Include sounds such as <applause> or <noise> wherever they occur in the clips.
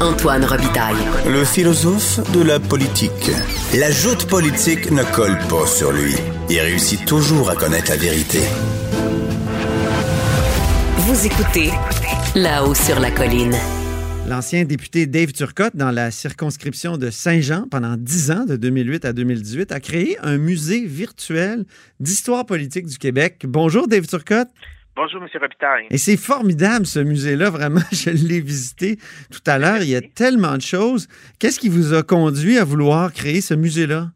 Antoine Robitaille. Le philosophe de la politique. La joute politique ne colle pas sur lui. Il réussit toujours à connaître la vérité. Vous écoutez là-haut sur la colline. L'ancien député Dave Turcotte, dans la circonscription de Saint-Jean pendant 10 ans, de 2008 à 2018, a créé un musée virtuel d'histoire politique du Québec. Bonjour Dave Turcotte. Bonjour, M. Robitaille. Et c'est formidable, ce musée-là, vraiment. <laughs> Je l'ai visité tout à l'heure. Il y a tellement de choses. Qu'est-ce qui vous a conduit à vouloir créer ce musée-là?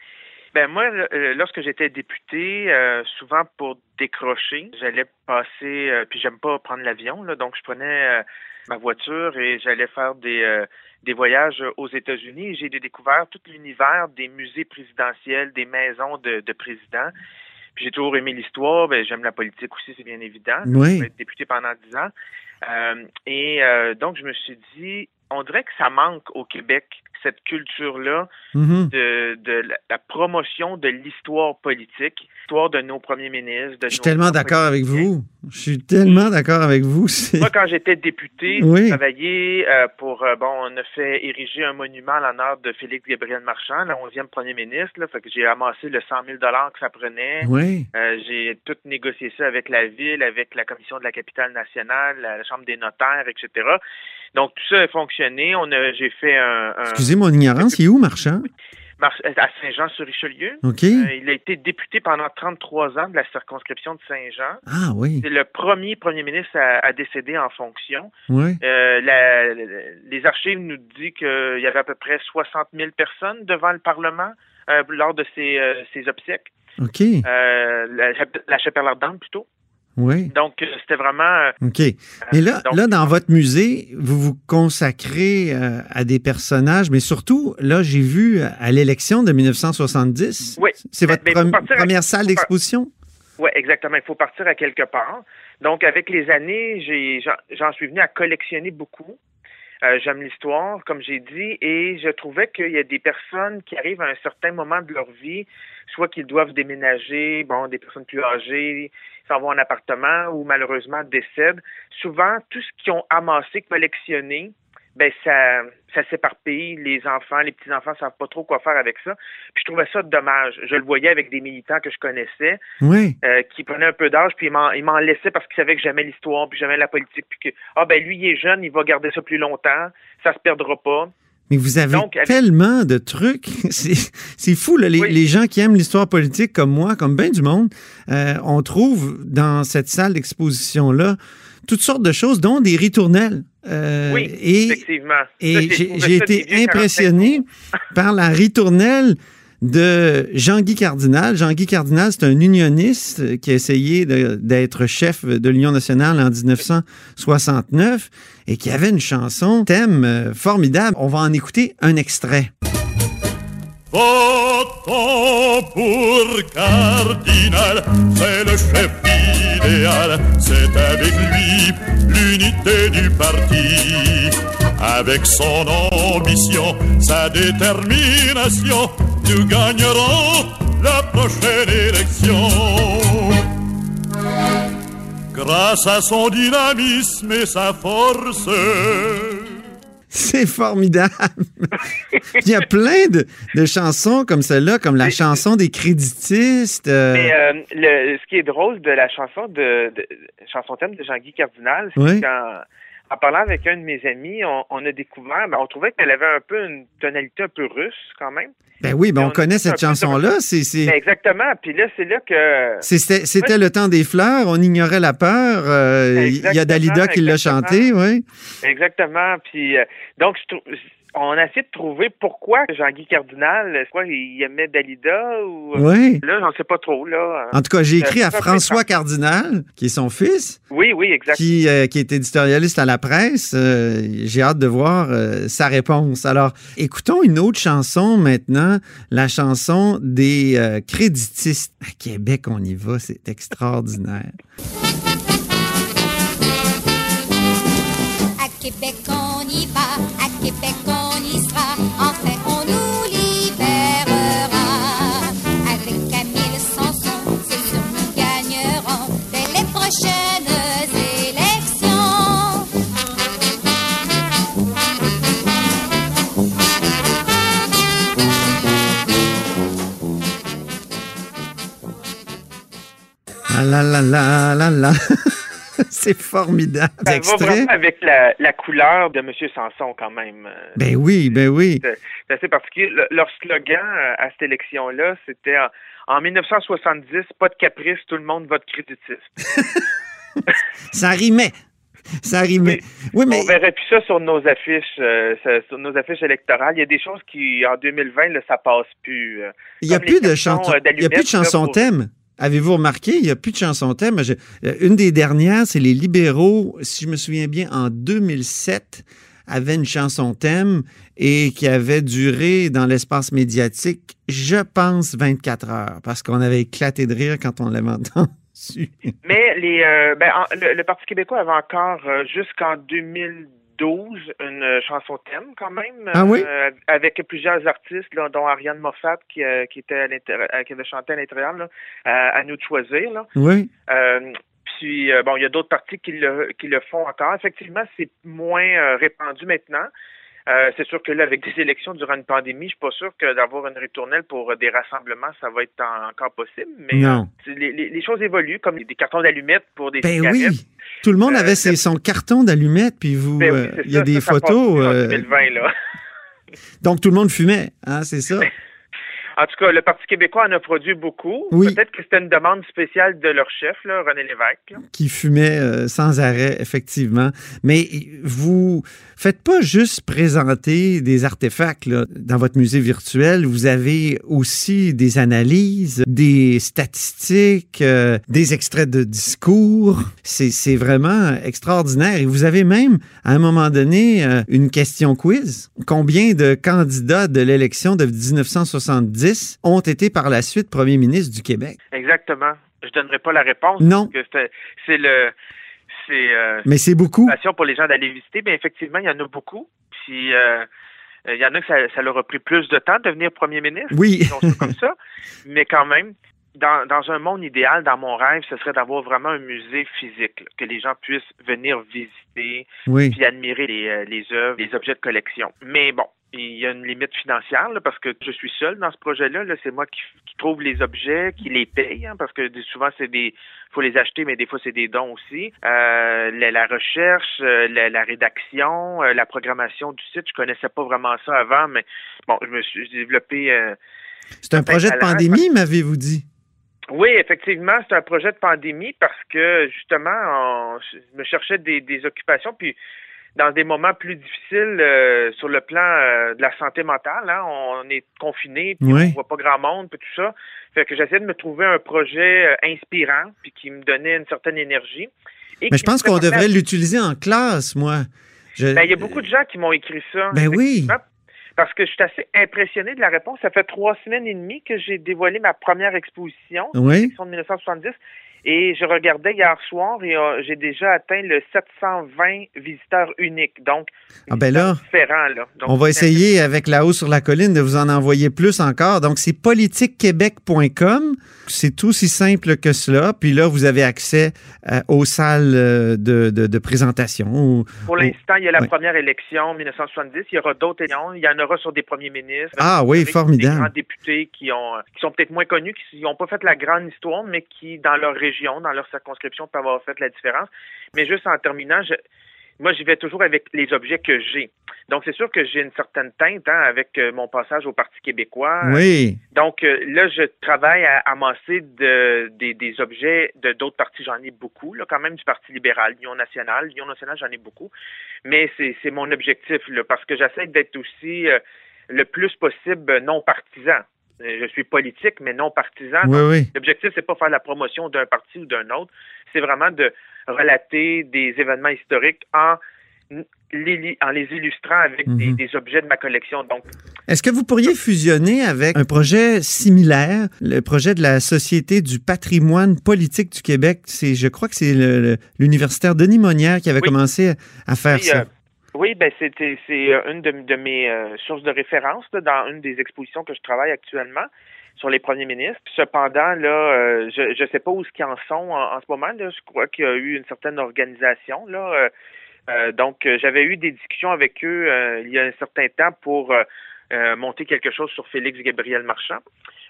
Ben moi, euh, lorsque j'étais député, euh, souvent pour décrocher, j'allais passer, euh, puis j'aime pas prendre l'avion, là, donc je prenais euh, ma voiture et j'allais faire des des voyages aux États-Unis. et J'ai découvert tout l'univers des musées présidentiels, des maisons de, de présidents. Puis j'ai toujours aimé l'histoire. Ben, j'aime la politique aussi, c'est bien évident. Oui. J'ai été député pendant dix ans. Euh, et euh, donc, je me suis dit, on dirait que ça manque au Québec, cette culture-là Mhm. de, de la, la promotion de l'histoire politique, l'histoire de nos premiers ministres. De Je suis tellement d'accord avec vous. Je suis tellement d'accord avec vous. Moi, quand j'étais député, Oui. j'ai travaillé euh, pour, euh, bon, on a fait ériger un monument à l'honneur de Félix Gabriel Marchand, le 11e premier ministre, là, fait que j'ai amassé le 100 000 que ça prenait. Oui. Euh, j'ai tout négocié ça avec la ville, avec la commission de la capitale nationale, la, la chambre des notaires, etc. Donc tout ça a fonctionné. On a, j'ai fait un, un Excusez mon ignorance, il est où, Marchand? mar- à Saint-Jean-sur-Richelieu. OK. Euh, il a été député pendant 33 ans de la circonscription de Saint-Jean. Ah oui. C'est le premier premier ministre à, à décéder en fonction. Oui. Euh, la- les archives nous disent qu'il y avait à peu près 60 000 personnes devant le Parlement euh, lors de ses, ses obsèques. OK. La, la chapelle ardente, plutôt. Oui. Donc, euh, c'était vraiment... euh, OK. Mais là, donc- là, dans votre musée, vous vous consacrez euh, à des personnages, mais surtout, là, j'ai vu à l'élection de 1970. Oui. C'est votre Mais- mais à- première salle d'exposition? Oui, exactement. Il faut partir à quelque part. Donc, avec les années, j'en suis venu à collectionner beaucoup. Euh, j'aime l'histoire, comme j'ai dit, et je trouvais qu'il y a des personnes qui arrivent à un certain moment de leur vie, soit qu'ils doivent déménager, bon, des personnes plus âgées, s'en vont en appartement ou malheureusement décèdent. Souvent, tout ce qu'ils ont amassé, collectionné, ben ça, ça s'éparpille. Les enfants, les petits-enfants savent pas trop quoi faire avec ça. Puis je trouvais ça dommage. Je le voyais avec des militants que je connaissais Oui. euh, qui prenait un peu d'âge, puis il m'en, laissait parce qu'il savait que j'aimais l'histoire, puis j'aimais la politique, puis que, ah ben lui, il est jeune, il va garder ça plus longtemps, ça se perdra pas. Mais vous avez Donc, avec- tellement de trucs. <laughs> C'est c'est fou, là, les, Oui. les gens qui aiment l'histoire politique comme moi, comme bien du monde, euh, on trouve dans cette salle d'exposition-là toutes sortes de choses, dont des ritournelles. Euh, Oui, et effectivement. et j'ai été impressionné par la ritournelle de Jean-Guy Cardinal. Jean-Guy Cardinal, c'est un unioniste qui a essayé d'être chef de l'Union nationale en 1969 et qui avait une chanson, thème euh, formidable. On va en écouter un extrait. Votons pour Cardinal, c'est le chef idéal, c'est avec lui l'unité du parti. Avec son ambition, sa détermination, nous gagnerons la prochaine élection. Grâce à son dynamisme et sa force. <laughs> C'est formidable. Il y a plein de, de chansons comme celle-là, comme la chanson des créditistes. euh, Mais euh, le, ce qui est drôle de la chanson de, de chanson thème de Jean-Guy Cardinal, c'est Oui. qu'en en parlant avec un de mes amis, on, on a découvert, ben, on trouvait qu'elle avait un peu une tonalité un peu russe quand même. ben oui, ben on connaît cette de- chanson-là. Ben, exactement. Puis là, c'est là que C'était le temps des fleurs, on ignorait la peur. euh, Il y a Exactement, Dalida qui l'a exactement. chanté, oui. Exactement. Puis euh, donc, je trouve, on a essayé de trouver pourquoi Jean-Guy Cardinal, est-ce quoi, il aimait Dalida ou... Oui. Là, j'en sais pas trop, là. En tout cas, j'ai écrit Euh, à François Cardinal, qui est son fils, Oui, oui, exact. qui, euh, qui est éditorialiste à la presse. Euh, j'ai hâte de voir euh, sa réponse. Alors, écoutons une autre chanson maintenant, la chanson des euh, créditistes. À Québec, on y va, c'est extraordinaire. À Québec on y va, à Québec on y sera, <laughs> C'est formidable. Ça va vraiment avec la, la couleur de M. Sanson, quand même. Ben oui, ben oui. C'est assez particulier. Le- leur slogan euh, à cette élection-là, c'était en, en 1970, pas de caprice, tout le monde vote créditiste. <laughs> Ça rimait. Ça rimait. Oui, mais On verrait plus ça sur nos affiches, euh, sur nos affiches électorales. Il y a des choses qui, en 2020, là, ça passe plus. euh. il n'y a plus de chansons. Il a plus de chansons pour- thème. Avez-vous remarqué, il n'y a plus de chansons thème. Euh, une des dernières, c'est les libéraux, si je me souviens bien, en 2007, avaient une chanson thème et qui avait duré dans l'espace médiatique, je pense, 24 heures, parce qu'on avait éclaté de rire quand on l'avait <laughs> entendu. Mais les, euh, ben, en- le, Parti québécois avait encore euh, jusqu'en 2012 une chanson thème quand même. Ah oui? euh, avec plusieurs artistes, là, dont Ariane Moffat qui, euh, qui était à euh, qui avait chanté à l'intérieur, à, à nous de choisir. Là. Oui. Euh, puis bon, il y a d'autres partis qui le qui le font encore. Effectivement, c'est moins répandu maintenant. Euh, c'est sûr que là, avec des élections durant une pandémie, je suis pas sûr que d'avoir une ritournelle pour des rassemblements, ça va être en- encore possible. Mais Non. euh, les, les- les choses évoluent, comme des cartons d'allumettes pour des Ben cigarettes. oui. Tout le monde Euh, avait ses- son carton d'allumettes, puis vous, Ben oui, il y a ça, des ça, photos. plus en euh, 2020, là. donc tout le monde fumait, hein, c'est ça? <laughs> En tout cas, le Parti québécois en a produit beaucoup. Oui. Peut-être que c'était une demande spéciale de leur chef, là, René Lévesque. là. qui fumait euh, sans arrêt, effectivement. Mais vous faites pas juste présenter des artefacts là, dans votre musée virtuel. Vous avez aussi des analyses, des statistiques, euh, des extraits de discours. C'est c'est vraiment extraordinaire. Et vous avez même, à un moment donné, euh, une question quiz. Combien de candidats de l'élection de 1970 ont été par la suite premiers ministres du Québec? Exactement. Je donnerai pas la réponse. Non. c'est- le. C'est. euh, Mais c'est beaucoup. passion pour les gens d'aller visiter, mais effectivement, il y en a beaucoup. Puis euh, euh, il y en a que ça, ça leur a pris plus de temps de devenir premier ministre. Oui. comme ça. <laughs> Mais quand même, dans, dans un monde idéal, dans mon rêve, ce serait d'avoir vraiment un musée physique, là, que les gens puissent venir visiter, Oui. puis admirer les, les œuvres, les objets de collection. Mais bon, il y a une limite financière là, parce que je suis seul dans ce projet-là. Là, c'est moi qui, qui trouve les objets, qui les paye, hein, parce que souvent c'est des, faut les acheter, mais des fois c'est des dons aussi. Euh, la, la recherche, euh, la, la rédaction, euh, la programmation du site, je connaissais pas vraiment ça avant, mais bon, je me suis développé. euh, C'est un projet de pandémie, m'avez-vous dit? oui, effectivement, c'est un projet de pandémie parce que justement, on, je me cherchais des, des occupations, puis dans des moments plus difficiles euh, sur le plan euh, de la santé mentale, hein, on est confiné, puis Oui. on voit pas grand monde, puis tout ça. Fait que j'essayais de me trouver un projet euh, inspirant, puis qui me donnait une certaine énergie. Et Mais je pense qu'on devrait l'utiliser en classe, moi. Je- Ben, il y a beaucoup de gens qui m'ont écrit ça. Ben oui. Parce que je suis assez impressionné de la réponse. Ça fait trois semaines et demie que j'ai dévoilé ma première exposition, Oui. de 1970. Et je regardais hier soir et euh, j'ai déjà atteint le 720 visiteurs uniques. Donc, Ah ben là, différent, là. Donc, on va essayer avec La Haut sur la colline de vous en envoyer plus encore. Donc, c'est politiquequebec.com. C'est aussi simple que cela. Puis là, vous avez accès euh, aux salles euh, de, de- de présentation. ou- Pour ou- l'instant, il y a la première élection 1970. Il y aura d'autres élections. Il y en aura sur des premiers ministres. Ah oui, formidable. Des grands députés qui ont qui sont peut-être moins connus, qui n'ont pas fait la grande histoire, mais qui, dans leur région, dans leur circonscription, peuvent avoir fait la différence. Mais juste en terminant, je, moi, j'y vais toujours avec les objets que j'ai. Donc, c'est sûr que j'ai une certaine teinte hein, avec euh, mon passage au Parti québécois. Oui. Donc, euh, là, je travaille à amasser de, des, des objets de d'autres partis. J'en ai beaucoup, là, quand même, du Parti libéral, l'Union nationale. L'Union nationale, j'en ai beaucoup. Mais c'est c'est mon objectif, là, parce que j'essaie d'être aussi euh, le plus possible non partisan. Euh, Je suis politique, mais non partisan. Oui, oui. L'objectif, c'est pas faire la promotion d'un parti ou d'un autre. C'est vraiment de relater des événements historiques en les, en les illustrant avec des, Mhm. des objets de ma collection. Donc, Est-ce que vous pourriez fusionner avec un projet similaire, le projet de la Société du patrimoine politique du Québec? C'est, je crois que c'est l'universitaire Denis Monnière qui avait Oui. commencé à faire Oui, ça. euh, oui, ben c'était c'est euh, une de, de mes euh, sources de référence là, dans une des expositions que je travaille actuellement sur les premiers ministres. Cependant, là, euh, je ne sais pas où ce qu'ils en sont en, en ce moment. Là, je crois qu'il y a eu une certaine organisation. Là, euh, donc, j'avais eu des discussions avec eux il y a un certain temps pour monter quelque chose sur Félix Gabriel Marchand.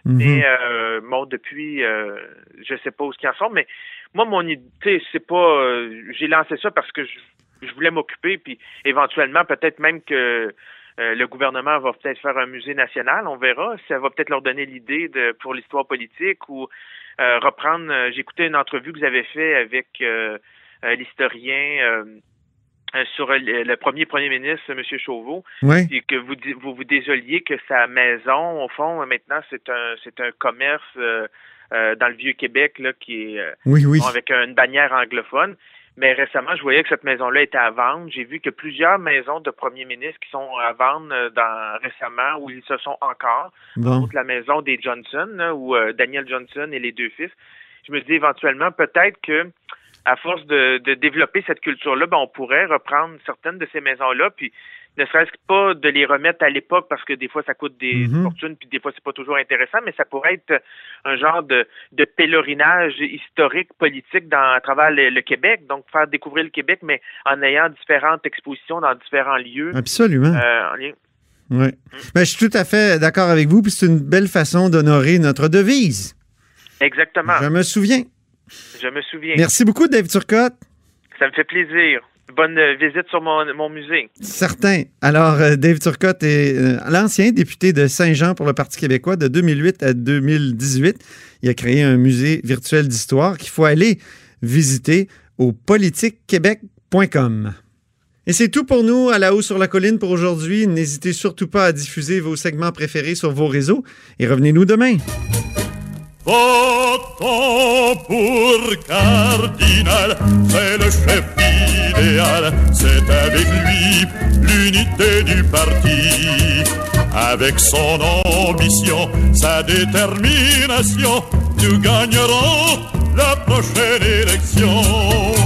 Mais euh, bon, depuis, euh, je sais pas où ce qu'ils en sont, mais moi, mon idée, c'est pas. euh, J'ai lancé ça parce que je, je voulais m'occuper, puis éventuellement, peut-être même que euh, le gouvernement va peut-être faire un musée national, on verra. Ça va peut-être leur donner l'idée de pour l'histoire politique ou euh, reprendre. euh, écouté une entrevue que vous avez fait avec euh, euh, l'historien. sur le, premier premier ministre, M. Chauveau, Oui. et que vous vous vous désoliez que sa maison, au fond, maintenant c'est un c'est un commerce euh, euh, dans le vieux Québec là qui est euh, Oui, oui. bon, avec une bannière anglophone. Mais récemment, je voyais que cette maison-là était à vendre. J'ai vu que plusieurs maisons de premiers ministres qui sont à vendre euh, dans récemment où ils se sont encore. Bon. La maison des Johnson, où euh, Daniel Johnson et les deux fils. Je me dis éventuellement peut-être que à force de, de développer cette culture-là, ben, on pourrait reprendre certaines de ces maisons-là, puis ne serait-ce que pas de les remettre à l'époque parce que des fois ça coûte des Mhm. fortunes, puis des fois c'est pas toujours intéressant, mais ça pourrait être un genre de, de pèlerinage historique, politique dans à travers le, le Québec, donc faire découvrir le Québec, mais en ayant différentes expositions dans différents lieux. Absolument. euh, en lien- Oui. Ben, je suis tout à fait d'accord avec vous, puis c'est une belle façon d'honorer notre devise. Exactement. Je me souviens. Je me souviens. Merci beaucoup, Dave Turcotte. Ça me fait plaisir. Bonne euh, visite sur mon, musée. Certain. Alors, euh, Dave Turcotte est euh, l'ancien député de Saint-Jean pour le Parti québécois de 2008 à 2018. Il a créé un musée virtuel d'histoire qu'il faut aller visiter au politiquequebec.com. Et c'est tout pour nous à la haut sur la colline pour aujourd'hui. N'hésitez surtout pas à diffuser vos segments préférés sur vos réseaux et revenez-nous demain. Votons pour Cardinal, c'est le chef idéal, c'est avec lui l'unité du parti. Avec son ambition, sa détermination, nous gagnerons la prochaine élection.